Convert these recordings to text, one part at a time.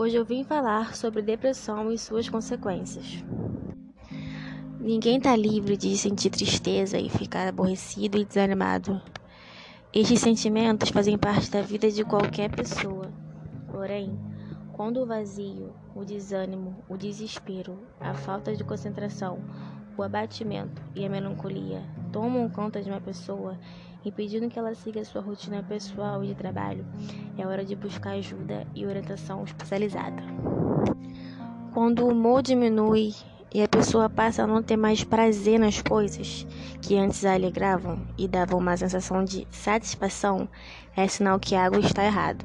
Hoje eu vim falar sobre depressão e suas consequências. Ninguém está livre de sentir tristeza e ficar aborrecido e desanimado. Estes sentimentos fazem parte da vida de qualquer pessoa. Porém, quando o vazio, o desânimo, o desespero, a falta de concentração, o abatimento e a melancolia tomam conta de uma pessoa, impedindo que ela siga sua rotina pessoal e de trabalho, é hora de buscar ajuda e orientação especializada. Quando o humor diminui e a pessoa passa a não ter mais prazer nas coisas que antes a alegravam e davam uma sensação de satisfação, é sinal que algo está errado.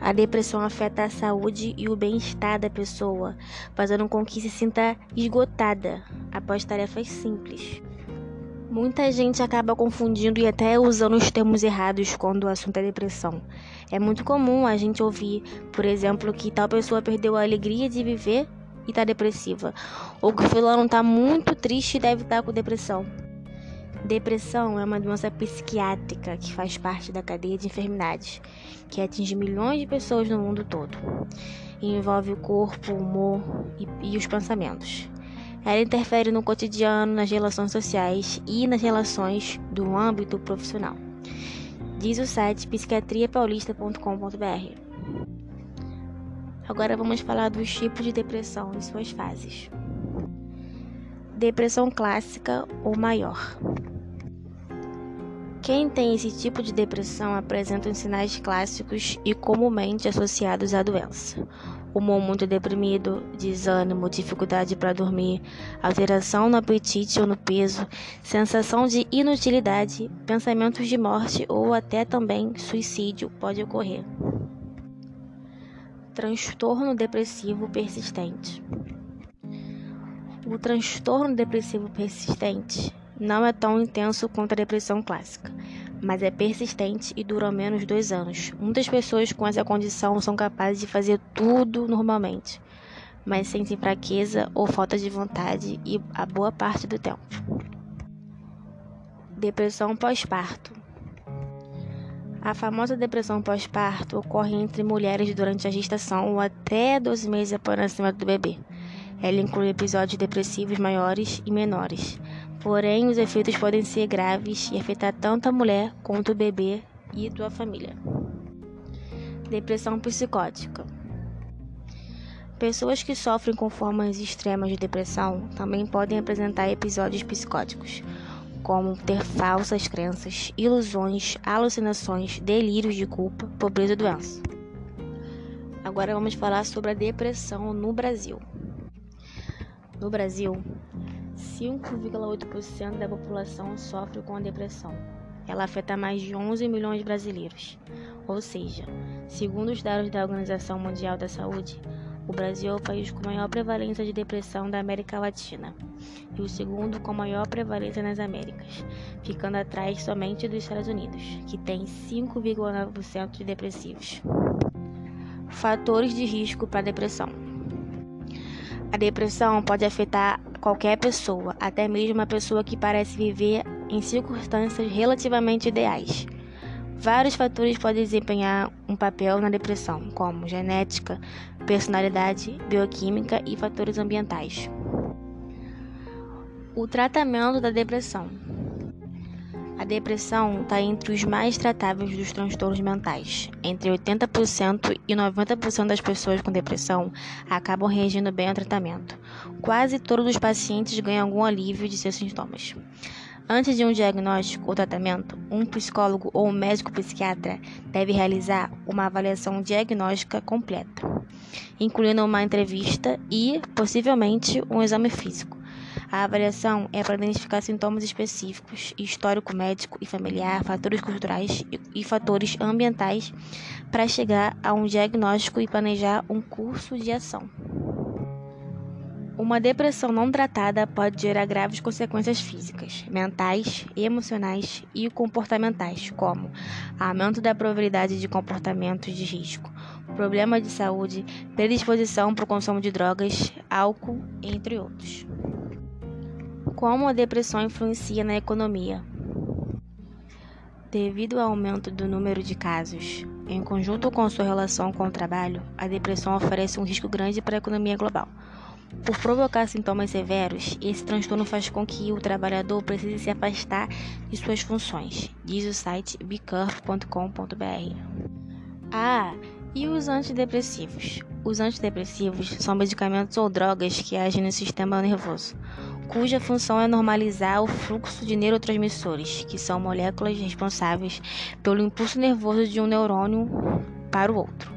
A depressão afeta a saúde e o bem-estar da pessoa, fazendo com que se sinta esgotada após tarefas simples. Muita gente acaba confundindo e até usando os termos errados quando o assunto é depressão. É muito comum a gente ouvir, por exemplo, que tal pessoa perdeu a alegria de viver e está depressiva, ou que o fulano está muito triste e deve estar tá com depressão. Depressão é uma doença psiquiátrica que faz parte da cadeia de enfermidades, que atinge milhões de pessoas no mundo todo. E envolve o corpo, o humor e, e os pensamentos. Ela interfere no cotidiano, nas relações sociais e nas relações do âmbito profissional. Diz o site psiquiatriapaulista.com.br. Agora vamos falar dos tipos de depressão e suas fases. Depressão clássica ou maior. Quem tem esse tipo de depressão apresenta sinais clássicos e comumente associados à doença: humor muito deprimido, desânimo, dificuldade para dormir, alteração no apetite ou no peso, sensação de inutilidade, pensamentos de morte ou até também suicídio pode ocorrer. Transtorno depressivo persistente. O transtorno depressivo persistente não é tão intenso quanto a depressão clássica, mas é persistente e dura ao menos dois anos. Muitas pessoas com essa condição são capazes de fazer tudo normalmente, mas sentem fraqueza ou falta de vontade e a boa parte do tempo. Depressão pós-parto. A famosa depressão pós-parto ocorre entre mulheres durante a gestação ou até 12 meses após o nascimento do bebê. Ela inclui episódios depressivos maiores e menores, Porém, os efeitos podem ser graves e afetar tanto a mulher quanto o bebê e sua família. Depressão psicótica. Pessoas que sofrem com formas extremas de depressão também podem apresentar episódios psicóticos, como ter falsas crenças, ilusões, alucinações, delírios de culpa, pobreza e doença. Agora vamos falar sobre a depressão no Brasil. No Brasil, 5,8% da população sofre com depressão. Ela afeta mais de 11 milhões de brasileiros. Ou seja, segundo os dados da Organização Mundial da Saúde, o Brasil é o país com maior prevalência de depressão da América Latina e o segundo com maior prevalência nas Américas, ficando atrás somente dos Estados Unidos, que tem 5,9% de depressivos. Fatores de risco para a depressão. A depressão pode afetar qualquer pessoa, até mesmo uma pessoa que parece viver em circunstâncias relativamente ideais. Vários fatores podem desempenhar um papel na depressão, como genética, personalidade, bioquímica e fatores ambientais. O tratamento da depressão. A depressão está entre os mais tratáveis dos transtornos mentais. Entre 80% e 90% das pessoas com depressão acabam reagindo bem ao tratamento. Quase todos os pacientes ganham algum alívio de seus sintomas. Antes de um diagnóstico ou tratamento, um psicólogo ou um médico psiquiatra deve realizar uma avaliação diagnóstica completa, incluindo uma entrevista e, possivelmente, um exame físico. A avaliação é para identificar sintomas específicos, histórico médico e familiar, fatores culturais e fatores ambientais para chegar a um diagnóstico e planejar um curso de ação. Uma depressão não tratada pode gerar graves consequências físicas, mentais, emocionais e comportamentais, como aumento da probabilidade de comportamentos de risco, problema de saúde, predisposição para o consumo de drogas, álcool, entre outros. Como a depressão influencia na economia? Devido ao aumento do número de casos, em conjunto com sua relação com o trabalho, a depressão oferece um risco grande para a economia global. Por provocar sintomas severos, esse transtorno faz com que o trabalhador precise se afastar de suas funções, diz o site bcurve.com.br. Ah, e os antidepressivos? Os antidepressivos são medicamentos ou drogas que agem no sistema nervoso, cuja função é normalizar o fluxo de neurotransmissores, que são moléculas responsáveis pelo impulso nervoso de um neurônio para o outro.